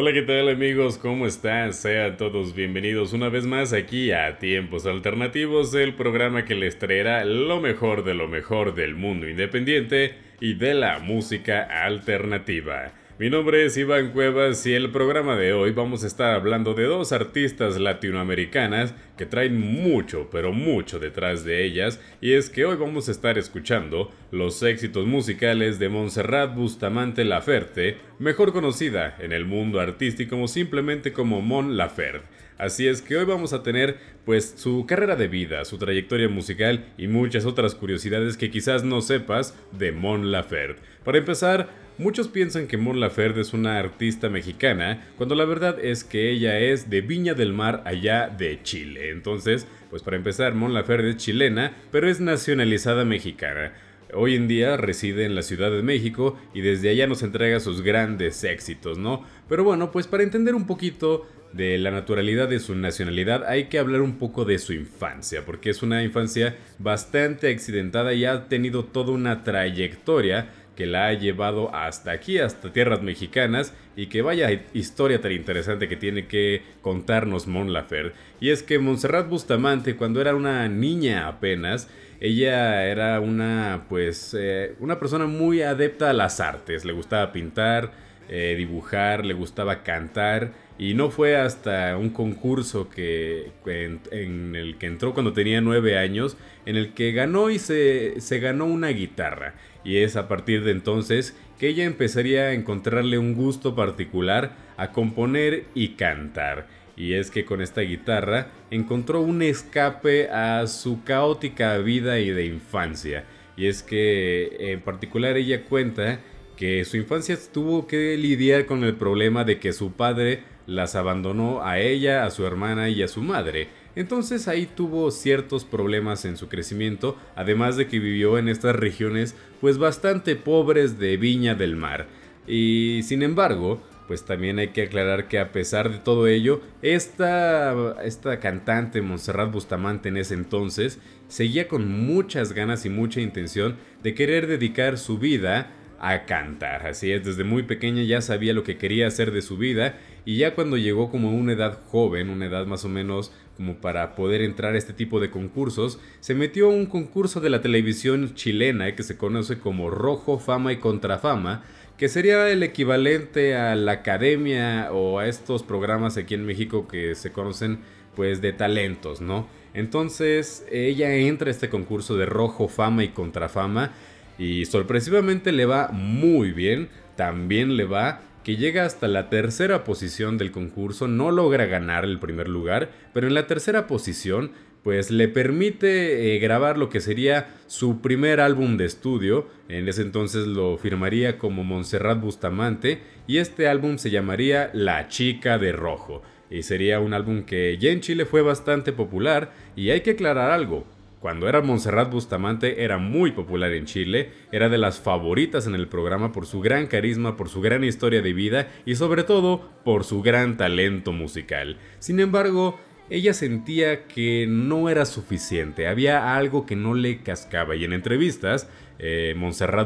Hola, ¿qué tal amigos? ¿Cómo están? Sean todos bienvenidos una vez más aquí a Tiempos Alternativos, el programa que les traerá lo mejor de lo mejor del mundo independiente y de la música alternativa. Mi nombre es Iván Cuevas y el programa de hoy vamos a estar hablando de dos artistas latinoamericanas que traen mucho, pero mucho detrás de ellas, y es que hoy vamos a estar escuchando los éxitos musicales de Montserrat Bustamante Laferte, mejor conocida en el mundo artístico simplemente como Mon Laferte. Así es que hoy vamos a tener pues su carrera de vida, su trayectoria musical y muchas otras curiosidades que quizás no sepas de Mon Laferte. Para empezar, Muchos piensan que Mon Laferte es una artista mexicana, cuando la verdad es que ella es de Viña del Mar, allá de Chile. Entonces, pues para empezar, Mon Laferte es chilena, pero es nacionalizada mexicana. Hoy en día reside en la Ciudad de México y desde allá nos entrega sus grandes éxitos, ¿no? Pero bueno, pues para entender un poquito de la naturalidad de su nacionalidad, hay que hablar un poco de su infancia, porque es una infancia bastante accidentada y ha tenido toda una trayectoria que la ha llevado hasta aquí, hasta tierras mexicanas, y que vaya historia tan interesante que tiene que contarnos Mon Laferte. Y es que Montserrat Bustamante, cuando era una niña apenas, ella era una, pues, eh, una persona muy adepta a las artes, le gustaba pintar, eh, dibujar, le gustaba cantar, y no fue hasta un concurso que, en, el que entró cuando tenía nueve años, en el que ganó y se, se ganó una guitarra y es a partir de entonces que ella empezaría a encontrarle un gusto particular a componer y cantar. Y es que con esta guitarra encontró un escape a su caótica vida y de infancia. Y es que en particular ella cuenta que su infancia tuvo que lidiar con el problema de que su padre las abandonó a ella, a su hermana y a su madre. Entonces ahí tuvo ciertos problemas en su crecimiento, además de que vivió en estas regiones pues bastante pobres de Viña del Mar. Y sin embargo, pues también hay que aclarar que a pesar de todo ello, esta, esta cantante Montserrat Bustamante en ese entonces seguía con muchas ganas y mucha intención de querer dedicar su vida a cantar. Así es, desde muy pequeña ya sabía lo que quería hacer de su vida y ya cuando llegó como a una edad joven, una edad más o menos como para poder entrar a este tipo de concursos, se metió a un concurso de la televisión chilena que se conoce como Rojo, Fama y Contrafama, que sería el equivalente a la academia o a estos programas aquí en México que se conocen pues de talentos, ¿no? Entonces ella entra a este concurso de Rojo, Fama y Contrafama y sorpresivamente le va muy bien, también le va que llega hasta la tercera posición del concurso, no logra ganar el primer lugar, pero en la tercera posición pues le permite eh, grabar lo que sería su primer álbum de estudio, en ese entonces lo firmaría como Montserrat Bustamante y este álbum se llamaría La chica de rojo. Y sería un álbum que ya en Chile fue bastante popular y hay que aclarar algo, cuando era Montserrat Bustamante era muy popular en Chile, era de las favoritas en el programa por su gran carisma, por su gran historia de vida y sobre todo por su gran talento musical. Sin embargo, ella sentía que no era suficiente, había algo que no le cascaba y en entrevistas, eh,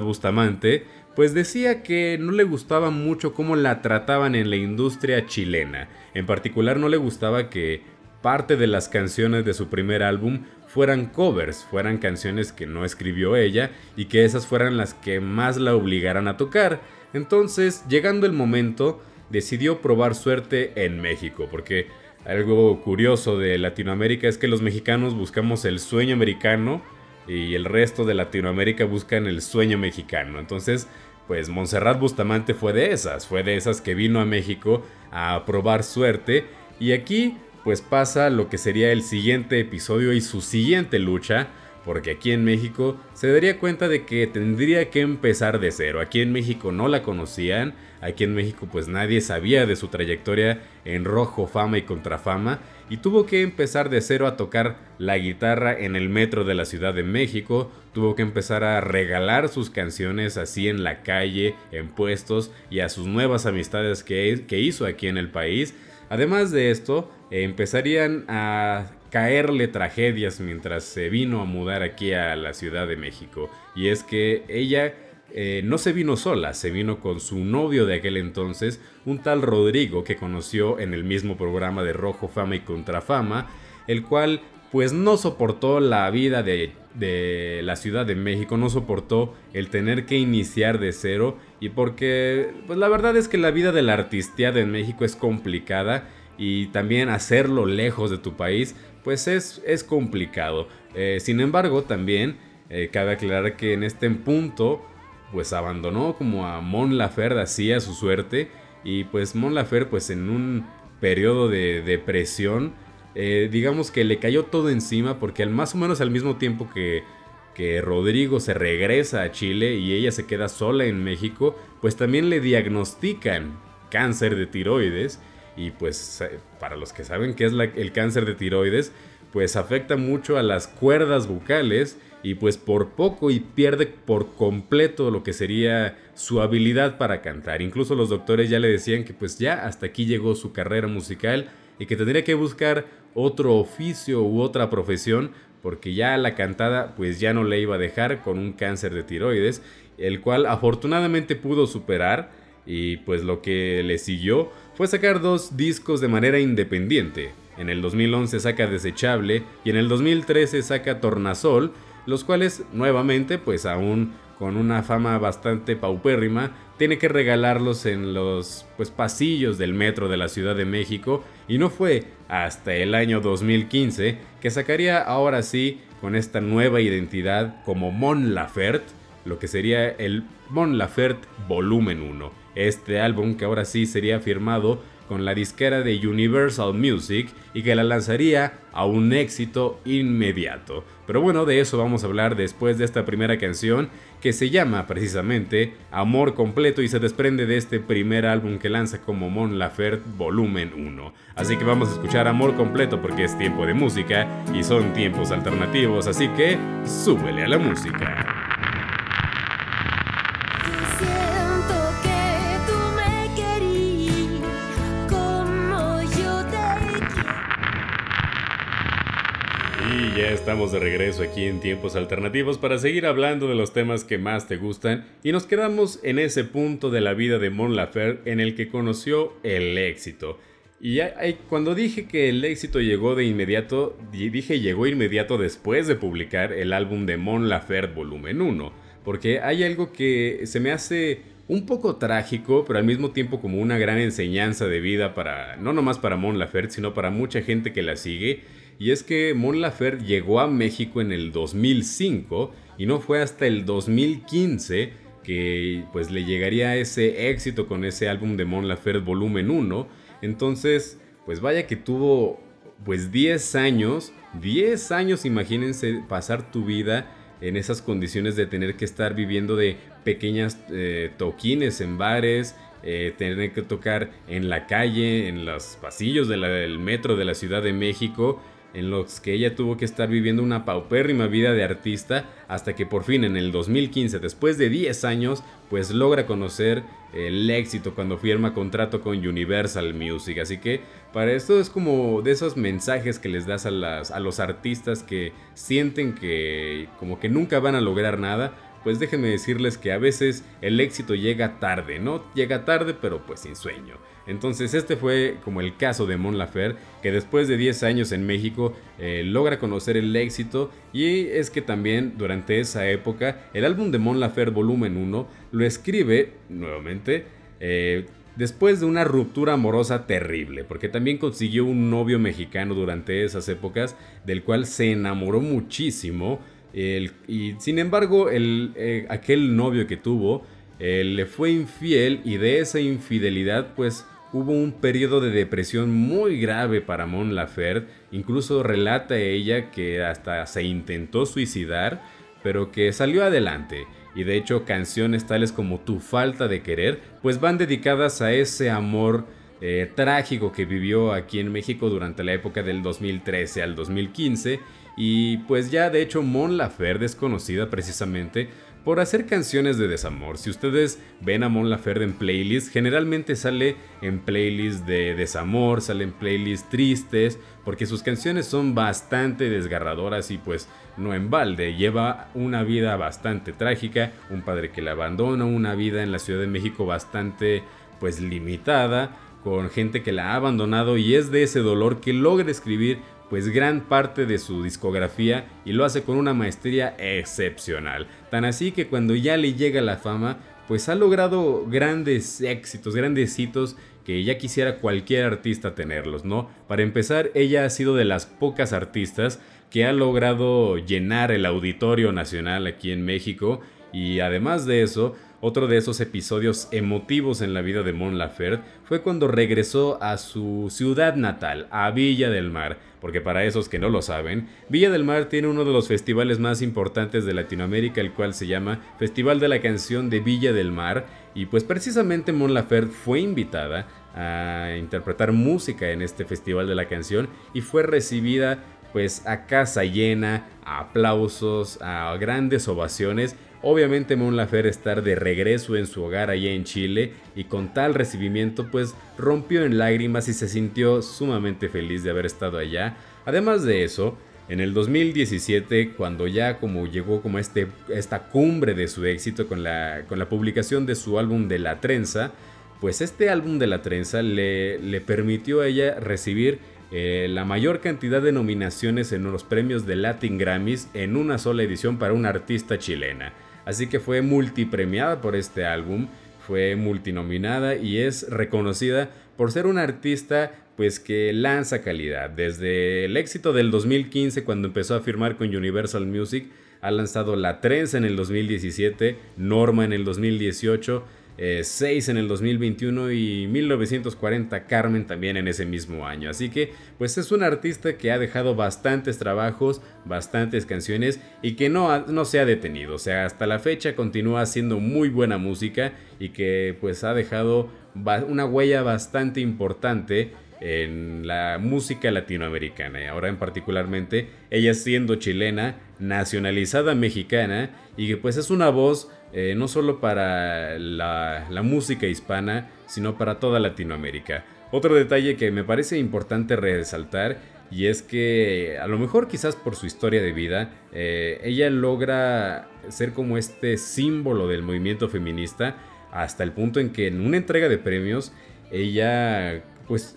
Bustamante pues decía que no le gustaba mucho cómo la trataban en la industria chilena. En particular no le gustaba que parte de las canciones de su primer álbum fueran covers, fueran canciones que no escribió ella y que esas fueran las que más la obligaran a tocar. Entonces, llegando el momento, decidió probar suerte en México, porque algo curioso de Latinoamérica es que los mexicanos buscamos el sueño americano y el resto de Latinoamérica buscan el sueño mexicano. Entonces, pues Montserrat Bustamante fue de esas, fue de esas que vino a México a probar suerte y aquí pues pasa lo que sería el siguiente episodio y su siguiente lucha, porque aquí en México se daría cuenta de que tendría que empezar de cero. Aquí en México no la conocían, aquí en México pues nadie sabía de su trayectoria en rojo, fama y contrafama, y tuvo que empezar de cero a tocar la guitarra en el metro de la Ciudad de México, tuvo que empezar a regalar sus canciones así en la calle, en puestos y a sus nuevas amistades que, que hizo aquí en el país. Además de esto, empezarían a caerle tragedias mientras se vino a mudar aquí a la Ciudad de México. Y es que ella eh, no se vino sola, se vino con su novio de aquel entonces, un tal Rodrigo que conoció en el mismo programa de Rojo Fama y Contrafama, el cual pues no soportó la vida de, de, la Ciudad de México, no soportó el tener que iniciar de cero y porque pues la verdad es que la vida de la artisteada en México es complicada y también hacerlo lejos de tu país pues es, es complicado. Eh, sin embargo, también eh, cabe aclarar que en este punto, pues abandonó como a Mon Laferte así a su suerte. Y pues Mon Laferte, pues en un periodo de depresión, eh, digamos que le cayó todo encima porque al más o menos al mismo tiempo que, que Rodrigo se regresa a Chile y ella se queda sola en México, pues también le diagnostican cáncer de tiroides y pues eh, para los que saben qué es el cáncer de tiroides, pues afecta mucho a las cuerdas bucales y pues por poco y pierde por completo lo que sería su habilidad para cantar. Incluso los doctores ya le decían que pues ya hasta aquí llegó su carrera musical y que tendría que buscar otro oficio u otra profesión porque ya la cantada pues ya no le iba a dejar con un cáncer de tiroides, el cual afortunadamente pudo superar y pues lo que le siguió fue sacar dos discos de manera independiente. En el 2011 saca Desechable y en el 2013 saca Tornasol, los cuales nuevamente, pues aún con una fama bastante paupérrima, tiene que regalarlos en los pues, pasillos del metro de la Ciudad de México y no fue hasta el año 2015 que sacaría ahora sí con esta nueva identidad como Mon Laferte, lo que sería el Mon Laferte Volumen 1. Este álbum que ahora sí sería firmado con la disquera de Universal Music y que la lanzaría a un éxito inmediato. Pero bueno, de eso vamos a hablar después de esta primera canción que se llama precisamente Amor Completo y se desprende de este primer álbum que lanza como Mon Laferte Volumen 1. Así que vamos a escuchar Amor Completo porque es tiempo de música y son tiempos alternativos, así que súbele a la música. Ya estamos de regreso aquí en Tiempos Alternativos para seguir hablando de los temas que más te gustan y nos quedamos en ese punto de la vida de Mon Laferte en el que conoció el éxito. Y cuando dije que el éxito llegó de inmediato, dije llegó inmediato después de publicar el álbum de Mon Laferte Volumen 1, porque hay algo que se me hace un poco trágico, pero al mismo tiempo como una gran enseñanza de vida para, no nomás para Mon Laferte, sino para mucha gente que la sigue, y es que Mon Laferte llegó a México en el 2005 y no fue hasta el 2015 que pues le llegaría ese éxito con ese álbum de Mon Laferte volumen 1. Entonces, pues vaya que tuvo pues 10 años, 10 años imagínense pasar tu vida en esas condiciones de tener que estar viviendo de pequeñas eh, toquines en bares, eh, tener que tocar en la calle, en los pasillos del metro de la Ciudad de México en los que ella tuvo que estar viviendo una paupérrima vida de artista hasta que por fin en el 2015, después de 10 años, pues logra conocer el éxito cuando firma contrato con Universal Music. Así que para esto es como de esos mensajes que les das a, a los artistas que sienten que como que nunca van a lograr nada. Pues déjenme decirles que a veces el éxito llega tarde, ¿no? Llega tarde pero pues sin sueño. Entonces este fue como el caso de Mon Laferte, que después de 10 años en México eh, logra conocer el éxito y es que también durante esa época el álbum de Mon Laferte volumen 1 lo escribe nuevamente eh, después de una ruptura amorosa terrible, porque también consiguió un novio mexicano durante esas épocas del cual se enamoró muchísimo y sin embargo el, eh, aquel novio que tuvo le fue infiel y de esa infidelidad pues hubo un periodo de depresión muy grave para Mon Laferte, incluso relata ella que hasta se intentó suicidar, pero que salió adelante. Y de hecho canciones tales como Tu falta de querer, pues van dedicadas a ese amor eh, trágico que vivió aquí en México durante la época del 2013 al 2015. Y pues ya de hecho Mon Laferte es conocida precisamente por hacer canciones de desamor. Si ustedes ven a Mon Laferte en playlists, generalmente sale en playlists de desamor, sale en playlists tristes, porque sus canciones son bastante desgarradoras y pues no en balde. Lleva una vida bastante trágica, un padre que la abandona, una vida en la Ciudad de México bastante pues limitada, con gente que la ha abandonado y es de ese dolor que logra escribir pues gran parte de su discografía y lo hace con una maestría excepcional. Tan así que cuando ya le llega la fama, pues ha logrado grandes éxitos, grandes hitos que ya quisiera cualquier artista tenerlos, ¿no? Para empezar, ella ha sido de las pocas artistas que ha logrado llenar el auditorio nacional aquí en México y además de eso, otro de esos episodios emotivos en la vida de Mon Laferte fue cuando regresó a su ciudad natal, a Villa del Mar, porque para esos que no lo saben, Villa del Mar tiene uno de los festivales más importantes de Latinoamérica, el cual se llama Festival de la Canción de Villa del Mar, y pues precisamente Mon Laferte fue invitada a interpretar música en este Festival de la Canción y fue recibida pues a casa llena, a aplausos, a grandes ovaciones Obviamente Mon Laferte estar de regreso en su hogar allá en Chile y con tal recibimiento pues rompió en lágrimas y se sintió sumamente feliz de haber estado allá. Además de eso, en el 2017 cuando ya como llegó como este, esta cumbre de su éxito con la, con la publicación de su álbum de la trenza, pues este álbum de la trenza le, le permitió a ella recibir eh, la mayor cantidad de nominaciones en los premios de Latin Grammys en una sola edición para una artista chilena. Así que fue multipremiada por este álbum, fue multinominada y es reconocida por ser una artista pues que lanza calidad. Desde el éxito del 2015 cuando empezó a firmar con Universal Music, ha lanzado La Trenza en el 2017, Norma en el 2018, 6 eh, en el 2021 y 1940 Carmen también en ese mismo año. Así que pues es un artista que ha dejado bastantes trabajos, bastantes canciones y que no, no se ha detenido. O sea, hasta la fecha continúa haciendo muy buena música y que pues ha dejado una huella bastante importante en la música latinoamericana y ahora en particularmente ella siendo chilena, nacionalizada mexicana y que pues es una voz eh, no solo para la, música hispana, sino para toda Latinoamérica. Otro detalle que me parece importante resaltar y es que a lo mejor quizás por su historia de vida, eh, ella logra ser como este símbolo del movimiento feminista hasta el punto en que en una entrega de premios ella pues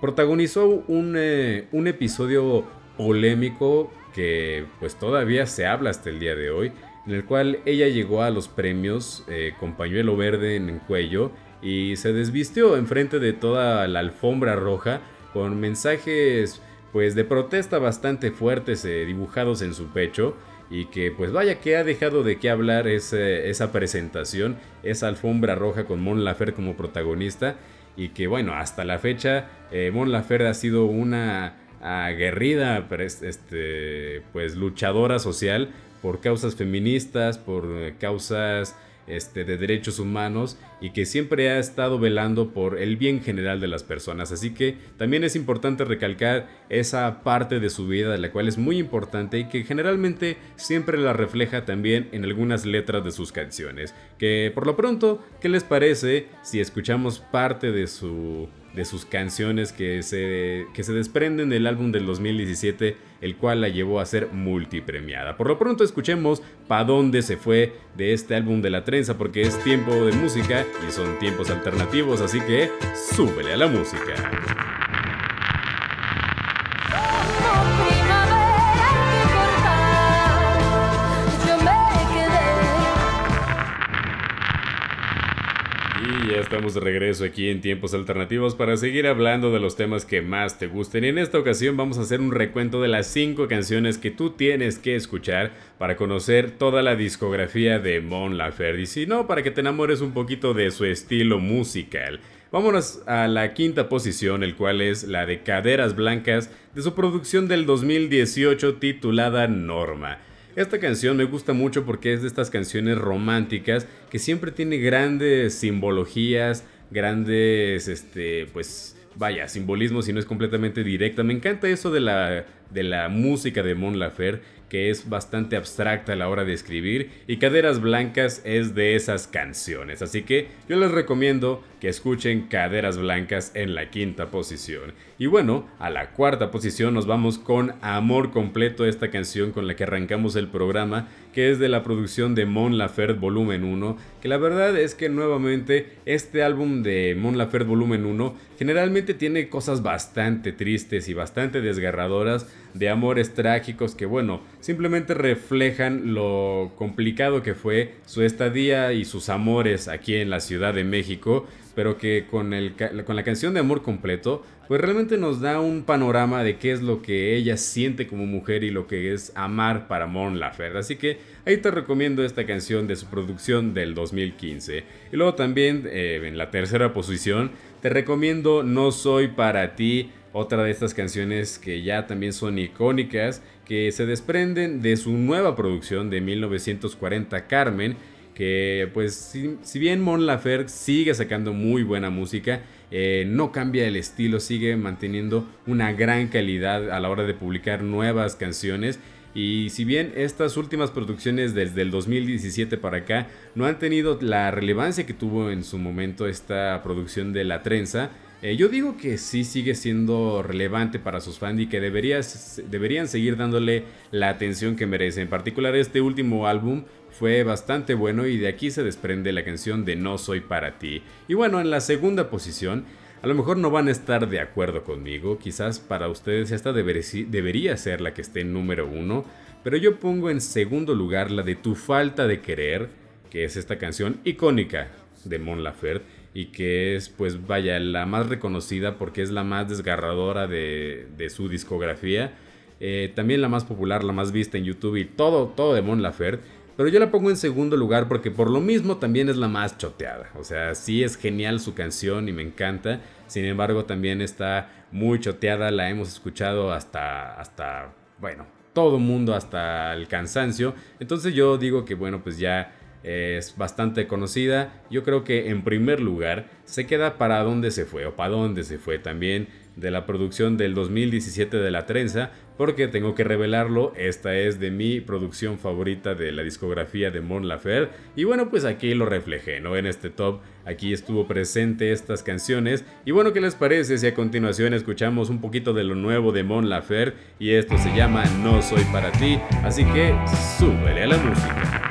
protagonizó un, eh, un episodio polémico que pues todavía se habla hasta el día de hoy en el cual ella llegó a los premios eh, con pañuelo verde en el cuello y se desvistió enfrente de toda la alfombra roja con mensajes pues de protesta bastante fuertes eh, dibujados en su pecho y que pues vaya que ha dejado de qué hablar esa presentación, esa alfombra roja con Mon Laferte como protagonista y que bueno, hasta la fecha eh, Mon Laferte ha sido una aguerrida este, pues luchadora social por causas feministas, por eh, causas este, de derechos humanos y que siempre ha estado velando por el bien general de las personas. Así que también es importante recalcar esa parte de su vida, la cual es muy importante y que generalmente siempre la refleja también en algunas letras de sus canciones. Que por lo pronto, ¿qué les parece si escuchamos parte de su de sus canciones que se, que se desprenden del álbum del 2017, el cual la llevó a ser multipremiada. Por lo pronto escuchemos Pa' dónde se fue de este álbum de la trenza, porque es tiempo de música y son tiempos alternativos, así que súbele a la música. Estamos de regreso aquí en Tiempos Alternativos para seguir hablando de los temas que más te gusten. Y en esta ocasión vamos a hacer un recuento de las 5 canciones que tú tienes que escuchar para conocer toda la discografía de Mon Laferte. Y si no, para que te enamores un poquito de su estilo musical. Vámonos a la quinta posición, el cual es la de Caderas Blancas de su producción del 2018 titulada Norma. Esta canción me gusta mucho porque es de estas canciones románticas que siempre tiene grandes simbologías, grandes, este, pues, vaya, simbolismo si no es completamente directa. Me encanta eso de la, de la música de Mon Laferte que es bastante abstracta a la hora de escribir y Caderas Blancas es de esas canciones. Así que yo les recomiendo que escuchen Caderas Blancas en la quinta posición. Y bueno, a la cuarta posición nos vamos con Amor Completo, esta canción con la que arrancamos el programa, que es de la producción de Mon Laferte Volumen 1, que la verdad es que nuevamente este álbum de Mon Laferte Volumen 1 generalmente tiene cosas bastante tristes y bastante desgarradoras de amores trágicos que bueno, simplemente reflejan lo complicado que fue su estadía y sus amores aquí en la Ciudad de México, pero que con, el, con la canción de Amor Completo, pues realmente nos da un panorama de qué es lo que ella siente como mujer y lo que es amar para Mon Laferte. Así que ahí te recomiendo esta canción de su producción del 2015. Y luego también eh, en la tercera posición te recomiendo No Soy para ti otra de estas canciones que ya también son icónicas, que se desprenden de su nueva producción de 1940 Carmen, que pues si, bien Mon Laferte sigue sacando muy buena música, eh, no cambia el estilo, sigue manteniendo una gran calidad a la hora de publicar nuevas canciones. Y si bien estas últimas producciones desde el 2017 para acá no han tenido la relevancia que tuvo en su momento esta producción de La Trenza, eh, yo digo que sí sigue siendo relevante para sus fans y que deberías, deberían seguir dándole la atención que merece. En particular este último álbum fue bastante bueno y de aquí se desprende la canción de No Soy para ti. Y bueno, en la segunda posición, a lo mejor no van a estar de acuerdo conmigo, quizás para ustedes esta debería ser la que esté en número uno, pero yo pongo en segundo lugar la de Tu falta de querer, que es esta canción icónica de Mon Laferte y que es pues vaya la más reconocida porque es la más desgarradora de, su discografía. Eh, también la más popular, la más vista en YouTube y todo, todo de Mon Laferte. Pero yo la pongo en segundo lugar porque por lo mismo también es la más choteada. O sea, sí es genial su canción y me encanta. Sin embargo, también está muy choteada. La hemos escuchado hasta, hasta, bueno, todo mundo hasta el cansancio. Entonces yo digo que bueno, pues ya es bastante conocida. Yo creo que en primer lugar se queda para dónde se fue o para dónde se fue también de la producción del 2017 de La Trenza, porque tengo que revelarlo, esta es de mi producción favorita de la discografía de Mon Laferte y bueno, pues aquí lo reflejé, ¿no? En este top, aquí estuvo presente estas canciones y bueno, ¿qué les parece si a continuación escuchamos un poquito de lo nuevo de Mon Laferte y esto se llama No Soy Para Ti, así que súbele a la música.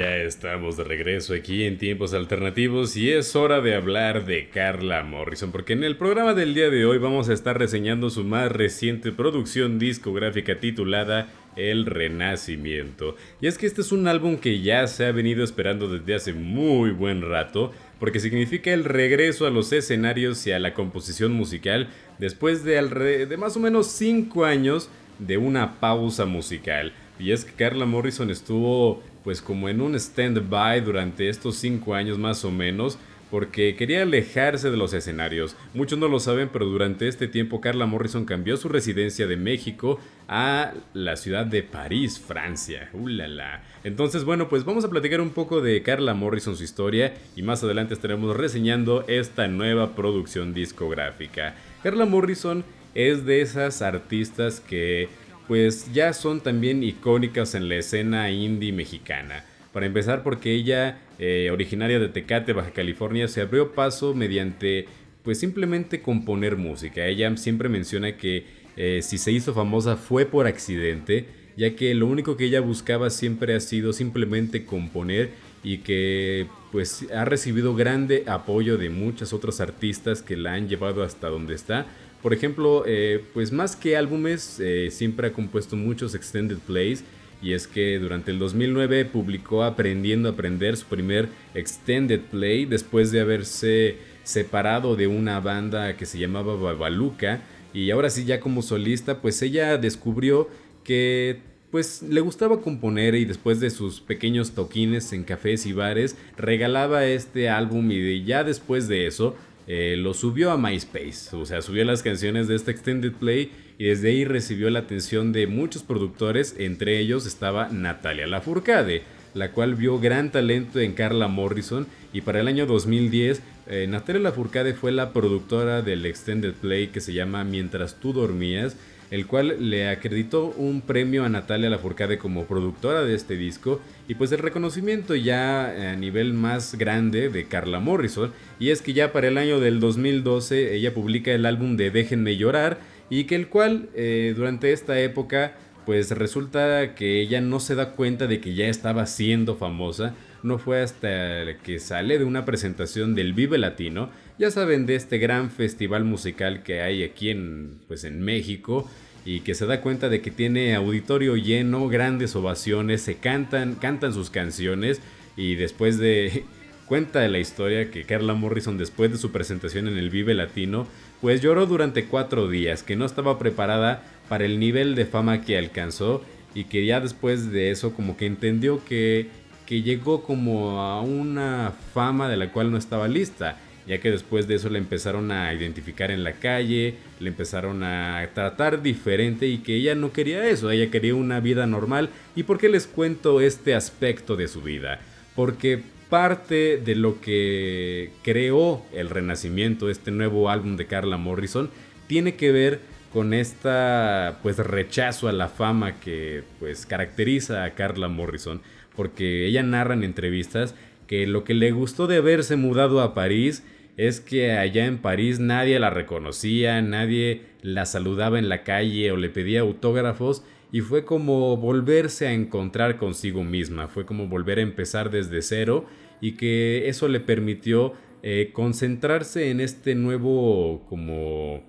Ya estamos de regreso aquí en tiempos alternativos y es hora de hablar de Carla Morrison porque en el programa del día de hoy vamos a estar reseñando su más reciente producción discográfica titulada El Renacimiento. Y es que este es un álbum que ya se ha venido esperando desde hace muy buen rato porque significa el regreso a los escenarios y a la composición musical después de, de más o menos 5 años de una pausa musical. Y es que Carla Morrison estuvo pues como en un stand-by durante estos cinco años más o menos, porque quería alejarse de los escenarios. Muchos no lo saben, pero durante este tiempo Carla Morrison cambió su residencia de México a la ciudad de París, Francia. ¡Ulala! Entonces, bueno, pues vamos a platicar un poco de Carla Morrison, su historia, y más adelante estaremos reseñando esta nueva producción discográfica. Carla Morrison es de esas artistas que pues ya son también icónicas en la escena indie mexicana. Para empezar porque ella, eh, originaria de Tecate, Baja California, se abrió paso mediante pues simplemente componer música. Ella siempre menciona que eh, si se hizo famosa fue por accidente, ya que lo único que ella buscaba siempre ha sido simplemente componer y que pues ha recibido grande apoyo de muchas otras artistas que la han llevado hasta donde está por ejemplo, eh, pues más que álbumes, eh, siempre ha compuesto muchos extended plays. Y es que durante el 2009 publicó Aprendiendo a Aprender, su primer extended play, después de haberse separado de una banda que se llamaba Babaluca, y ahora sí ya como solista, pues ella descubrió que pues le gustaba componer y después de sus pequeños toquines en cafés y bares regalaba este álbum y ya después de eso eh, lo subió a MySpace, o sea, subió las canciones de este Extended Play y desde ahí recibió la atención de muchos productores, entre ellos estaba Natalia Lafourcade, la cual vio gran talento en Carla Morrison y para el año 2010 eh, Natalia Lafourcade fue la productora del Extended Play que se llama Mientras tú dormías, el cual le acreditó un premio a Natalia Lafourcade como productora de este disco y pues el reconocimiento ya a nivel más grande de Carla Morrison. Y es que ya para el año del 2012 ella publica el álbum de Déjenme llorar y que el cual eh, durante esta época pues resulta que ella no se da cuenta de que ya estaba siendo famosa no fue hasta que sale de una presentación del Vive Latino, ya saben de este gran festival musical que hay aquí en, pues en México y que se da cuenta de que tiene auditorio lleno, grandes ovaciones, se cantan, cantan sus canciones y después de cuenta de la historia que Carla Morrison después de su presentación en el Vive Latino, pues lloró durante cuatro días, que no estaba preparada para el nivel de fama que alcanzó y que ya después de eso como que entendió que que llegó como a una fama de la cual no estaba lista, ya que después de eso le empezaron a identificar en la calle, le empezaron a tratar diferente y que ella no quería eso, ella quería una vida normal. ¿Y por qué les cuento este aspecto de su vida? Porque parte de lo que creó el renacimiento, este nuevo álbum de Carla Morrison, tiene que ver con esta pues rechazo a la fama que pues caracteriza a Carla Morrison porque ella narra en entrevistas que lo que le gustó de haberse mudado a París es que allá en París nadie la reconocía, nadie la saludaba en la calle o le pedía autógrafos y fue como volverse a encontrar consigo misma, fue como volver a empezar desde cero y que eso le permitió eh, concentrarse en este nuevo como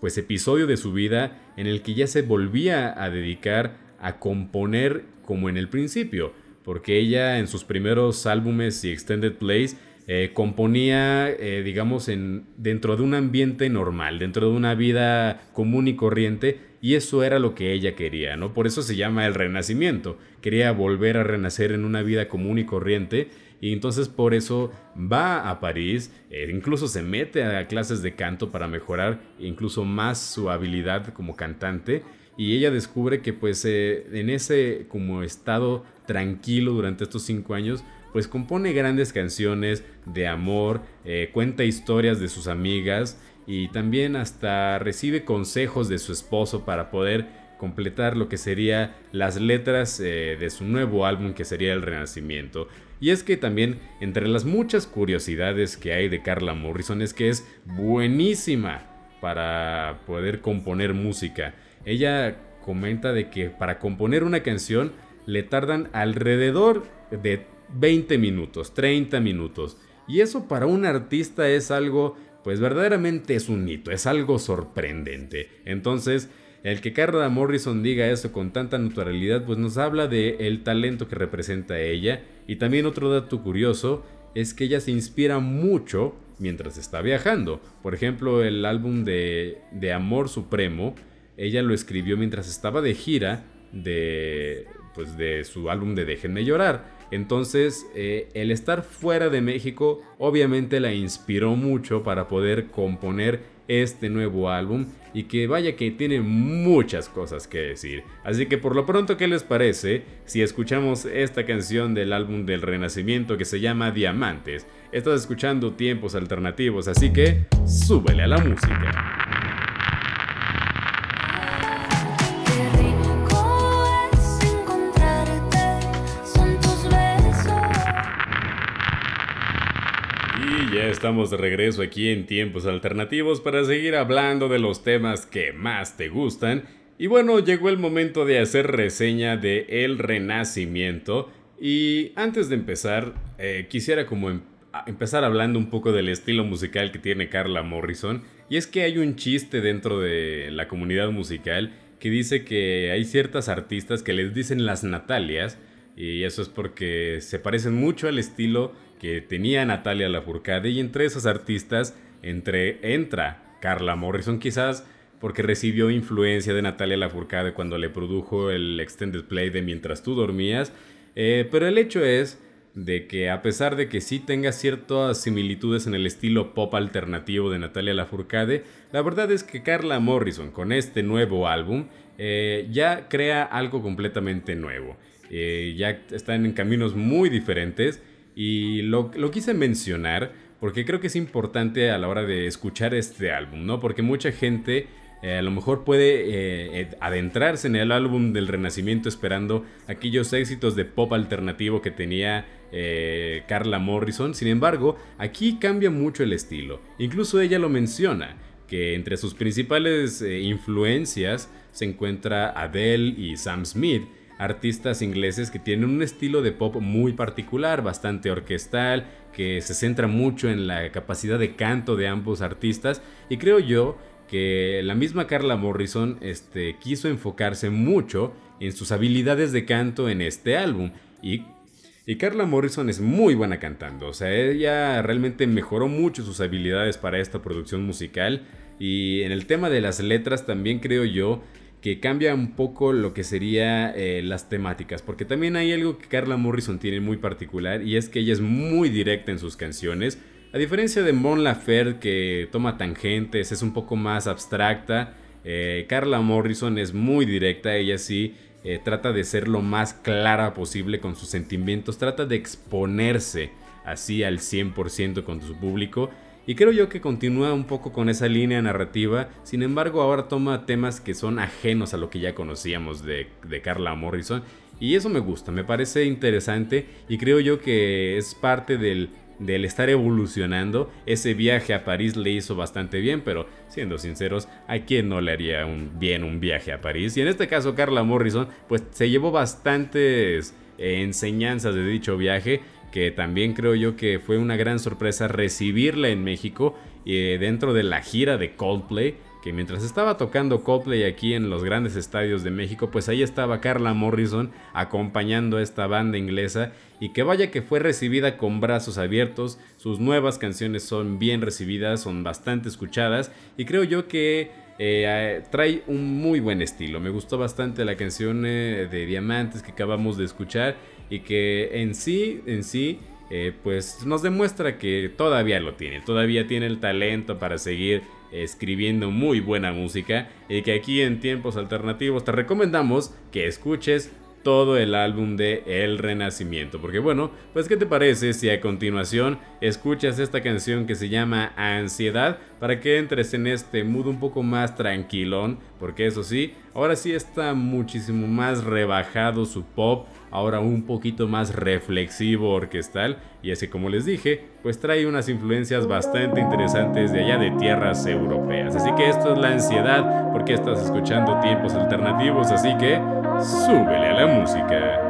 pues episodio de su vida en el que ya se volvía a dedicar a componer como en el principio porque ella en sus primeros álbumes y extended plays eh, componía, eh, digamos, en, dentro de un ambiente normal, dentro de una vida común y corriente, y eso era lo que ella quería, ¿no? Por eso se llama el renacimiento. Quería volver a renacer en una vida común y corriente, y entonces por eso va a París, eh, incluso se mete a clases de canto para mejorar incluso más su habilidad como cantante, y ella descubre que pues en ese como estado tranquilo durante estos cinco años, pues compone grandes canciones de amor, eh, cuenta historias de sus amigas y también hasta recibe consejos de su esposo para poder completar lo que sería las letras eh, de su nuevo álbum que sería El Renacimiento. Y es que también entre las muchas curiosidades que hay de Carla Morrison es que es buenísima para poder componer música. Ella comenta de que para componer una canción le tardan alrededor de 20 minutos, 30 minutos. Y eso para un artista es algo, pues verdaderamente es un hito, es algo sorprendente. Entonces, el que Carla Morrison diga eso con tanta naturalidad, pues nos habla de el talento que representa ella. Y también otro dato curioso es que ella se inspira mucho mientras está viajando. Por ejemplo, el álbum de, de Amor Supremo, ella lo escribió mientras estaba de gira de, pues de su álbum de Déjenme llorar. Entonces, eh, el estar fuera de México obviamente la inspiró mucho para poder componer este nuevo álbum y que vaya que tiene muchas cosas que decir. Así que por lo pronto, ¿qué les parece si escuchamos esta canción del álbum del Renacimiento que se llama Diamantes? Estás escuchando tiempos alternativos, así que súbele a la música. Estamos de regreso aquí en Tiempos Alternativos para seguir hablando de los temas que más te gustan. Y bueno, llegó el momento de hacer reseña de El Renacimiento. Y antes de empezar, eh, quisiera como em-, empezar hablando un poco del estilo musical que tiene Carla Morrison. Y es que hay un chiste dentro de la comunidad musical que dice que hay ciertas artistas que les dicen las Natalias. Y eso es porque se parecen mucho al estilo que tenía Natalia Lafourcade y entre esas artistas entre, entra Carla Morrison quizás porque recibió influencia de Natalia Lafourcade cuando le produjo el extended play de Mientras tú dormías, eh, pero el hecho es de que a pesar de que sí tenga ciertas similitudes en el estilo pop alternativo de Natalia Lafourcade, la verdad es que Carla Morrison con este nuevo álbum eh, ya crea algo completamente nuevo. Eh, ya están en caminos muy diferentes y lo, quise mencionar porque creo que es importante a la hora de escuchar este álbum, ¿no? Porque mucha gente eh, a lo mejor puede eh, adentrarse en el álbum del Renacimiento esperando aquellos éxitos de pop alternativo que tenía Carla Morrison. Sin embargo, aquí cambia mucho el estilo. Incluso ella lo menciona, que entre sus principales influencias se encuentra Adele y Sam Smith artistas ingleses que tienen un estilo de pop muy particular, bastante orquestal, que se centra mucho en la capacidad de canto de ambos artistas. Y creo yo que la misma Carla Morrison este, quiso enfocarse mucho en sus habilidades de canto en este álbum. Y, y Carla Morrison es muy buena cantando, o sea, ella realmente mejoró mucho sus habilidades para esta producción musical. Y en el tema de las letras también creo yo que cambia un poco lo que sería eh, las temáticas, porque también hay algo que Carla Morrison tiene muy particular y es que ella es muy directa en sus canciones, a diferencia de Mon Laferte que toma tangentes, es un poco más abstracta, eh, Carla Morrison es muy directa, ella sí eh, trata de ser lo más clara posible con sus sentimientos, trata de exponerse así al 100% con su público y creo yo que continúa un poco con esa línea narrativa, sin embargo ahora toma temas que son ajenos a lo que ya conocíamos de, Carla Morrison. Y eso me gusta, me parece interesante y creo yo que es parte del, del estar evolucionando. Ese viaje a París le hizo bastante bien, pero siendo sinceros, ¿a quién no le haría un, bien un viaje a París? Y en este caso Carla Morrison pues se llevó bastantes eh, enseñanzas de dicho viaje que también creo yo que fue una gran sorpresa recibirla en México eh, dentro de la gira de Coldplay, que mientras estaba tocando Coldplay aquí en los grandes estadios de México, pues ahí estaba Carla Morrison acompañando a esta banda inglesa y que vaya que fue recibida con brazos abiertos, sus nuevas canciones son bien recibidas, son bastante escuchadas y creo yo que eh, trae un muy buen estilo. Me gustó bastante la canción eh, de Diamantes que acabamos de escuchar y que en sí, en sí, eh, pues nos demuestra que todavía lo tiene, todavía tiene el talento para seguir escribiendo muy buena música y que aquí en tiempos alternativos te recomendamos que escuches todo el álbum de El Renacimiento. Porque bueno, pues ¿qué te parece si a continuación escuchas esta canción que se llama Ansiedad para que entres en este mood un poco más tranquilón? Porque eso sí, ahora sí está muchísimo más rebajado su pop, ahora un poquito más reflexivo orquestal y así como les dije, pues trae unas influencias bastante interesantes de allá de tierras europeas. Así que esto es la ansiedad porque estás escuchando tiempos alternativos, así que súbele a la música.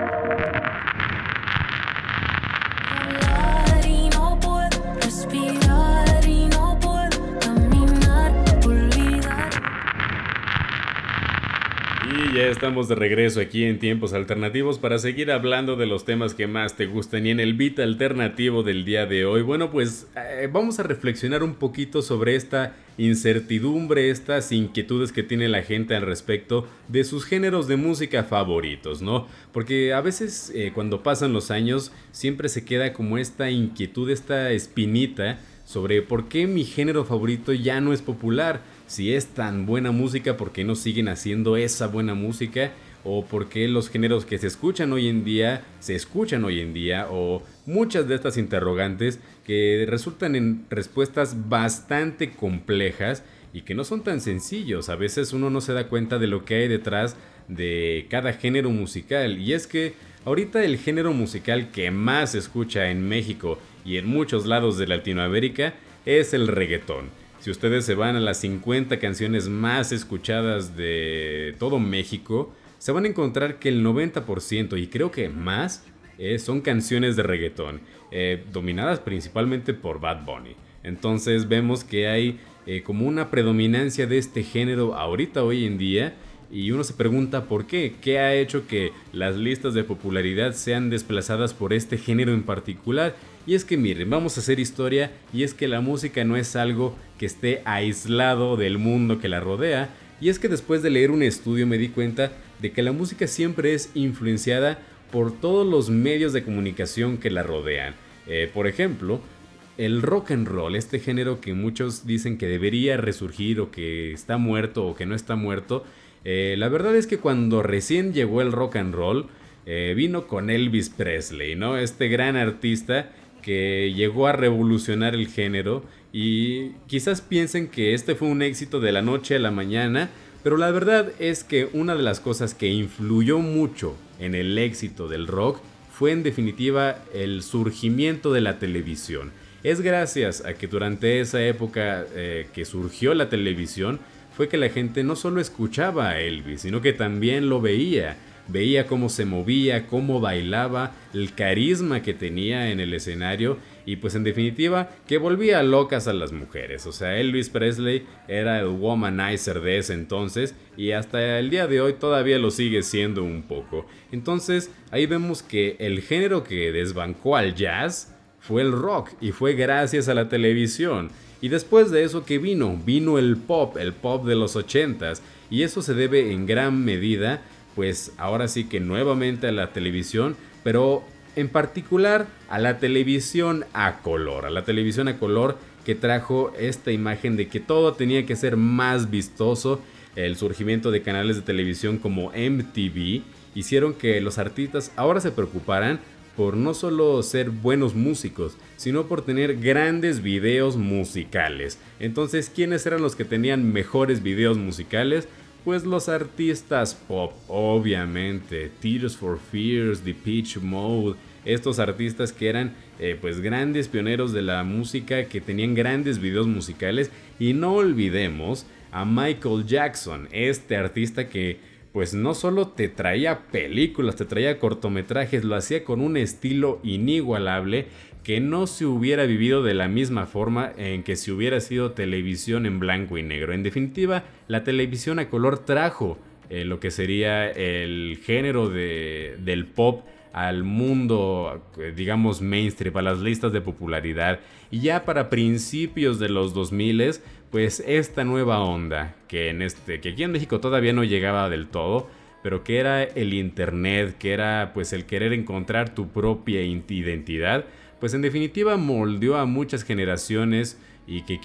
Ya estamos de regreso aquí en Tiempos Alternativos para seguir hablando de los temas que más te gustan y en el beat alternativo del día de hoy. Bueno, pues eh, vamos a reflexionar un poquito sobre esta incertidumbre, estas inquietudes que tiene la gente al respecto de sus géneros de música favoritos, ¿no? Porque a veces eh, cuando pasan los años siempre se queda como esta inquietud, esta espinita sobre por qué mi género favorito ya no es popular si es tan buena música, ¿por qué no siguen haciendo esa buena música? ¿O por qué los géneros que se escuchan hoy en día se escuchan hoy en día? O muchas de estas interrogantes que resultan en respuestas bastante complejas y que no son tan sencillos. A veces uno no se da cuenta de lo que hay detrás de cada género musical. Y es que ahorita el género musical que más se escucha en México y en muchos lados de Latinoamérica es el reggaetón. Si ustedes se van a las 50 canciones más escuchadas de todo México, se van a encontrar que el 90% y creo que más eh, son canciones de reggaetón, eh, dominadas principalmente por Bad Bunny. Entonces vemos que hay eh, como una predominancia de este género ahorita hoy en día y uno se pregunta por qué, qué ha hecho que las listas de popularidad sean desplazadas por este género en particular y es que miren, vamos a hacer historia y es que la música no es algo que esté aislado del mundo que la rodea. Y es que después de leer un estudio me di cuenta de que la música siempre es influenciada por todos los medios de comunicación que la rodean. Eh, por ejemplo, el rock and roll, este género que muchos dicen que debería resurgir o que está muerto o que no está muerto, eh, la verdad es que cuando recién llegó el rock and roll, eh, vino con Elvis Presley, ¿no? Este gran artista que llegó a revolucionar el género y quizás piensen que este fue un éxito de la noche a la mañana, pero la verdad es que una de las cosas que influyó mucho en el éxito del rock fue en definitiva el surgimiento de la televisión. Es gracias a que durante esa época eh, que surgió la televisión fue que la gente no solo escuchaba a Elvis, sino que también lo veía. Veía cómo se movía, cómo bailaba, el carisma que tenía en el escenario y pues en definitiva que volvía locas a las mujeres. O sea, Elvis Presley era el womanizer de ese entonces y hasta el día de hoy todavía lo sigue siendo un poco. Entonces ahí vemos que el género que desbancó al jazz fue el rock y fue gracias a la televisión. Y después de eso que vino, vino el pop, el pop de los ochentas y eso se debe en gran medida pues ahora sí que nuevamente a la televisión, pero en particular a la televisión a color, a la televisión a color que trajo esta imagen de que todo tenía que ser más vistoso, el surgimiento de canales de televisión como MTV hicieron que los artistas ahora se preocuparan por no solo ser buenos músicos, sino por tener grandes videos musicales. Entonces, ¿quiénes eran los que tenían mejores videos musicales? Pues los artistas pop, obviamente, Tears for Fears, The Pitch Mode, estos artistas que eran eh, pues grandes pioneros de la música, que tenían grandes videos musicales. Y no olvidemos a Michael Jackson, este artista que pues no solo te traía películas, te traía cortometrajes, lo hacía con un estilo inigualable que no se hubiera vivido de la misma forma en que si hubiera sido televisión en blanco y negro. En definitiva, la televisión a color trajo eh, lo que sería el género de, del pop al mundo, eh, digamos, mainstream, a las listas de popularidad. Y ya para principios de los 2000, pues esta nueva onda, que, en este, que aquí en México todavía no llegaba del todo, pero que era el Internet, que era pues el querer encontrar tu propia identidad, pues en definitiva moldeó a muchas generaciones y que,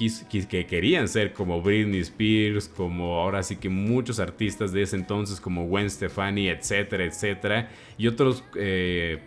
que querían ser como Britney Spears, como ahora sí que muchos artistas de ese entonces como Gwen Stefani, etcétera, etcétera, y otros, eh,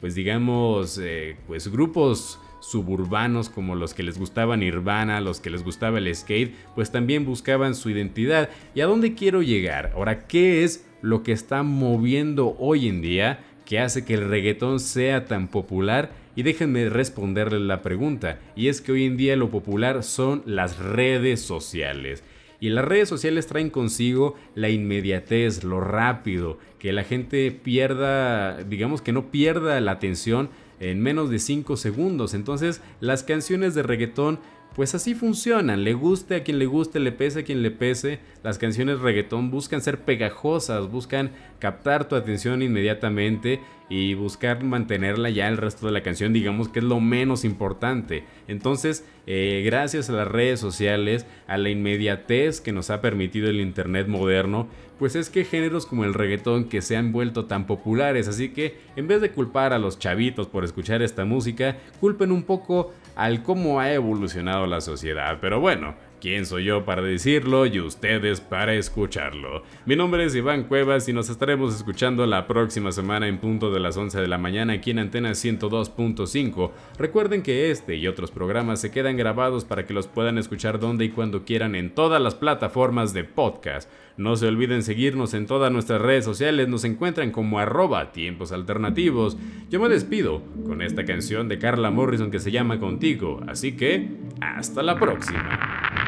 pues digamos, eh, pues grupos suburbanos como los que les gustaba Nirvana, los que les gustaba el skate, pues también buscaban su identidad. ¿Y a dónde quiero llegar? Ahora, ¿qué es lo que está moviendo hoy en día que hace que el reggaetón sea tan popular? Y déjenme responderle la pregunta, y es que hoy en día lo popular son las redes sociales. Y las redes sociales traen consigo la inmediatez, lo rápido, que la gente pierda, digamos que no pierda la atención en menos de 5 segundos. Entonces las canciones de reggaetón pues así funcionan, le guste a quien le guste, le pese a quien le pese, las canciones reggaetón buscan ser pegajosas, buscan captar tu atención inmediatamente y buscar mantenerla ya el resto de la canción, digamos que es lo menos importante. Entonces, eh, gracias a las redes sociales, a la inmediatez que nos ha permitido el Internet moderno, pues es que géneros como el reggaetón que se han vuelto tan populares, así que en vez de culpar a los chavitos por escuchar esta música, culpen un poco al cómo ha evolucionado la sociedad. Pero bueno, ¿Quién soy yo para decirlo y ustedes para escucharlo? Mi nombre es Iván Cuevas y nos estaremos escuchando la próxima semana en punto de las 11 de la mañana aquí en Antena 102.5. Recuerden que este y otros programas se quedan grabados para que los puedan escuchar donde y cuando quieran en todas las plataformas de podcast. No se olviden seguirnos en todas nuestras redes sociales, nos encuentran como arroba tiempos alternativos. Yo me despido con esta canción de Carla Morrison que se llama Contigo, así que hasta la próxima.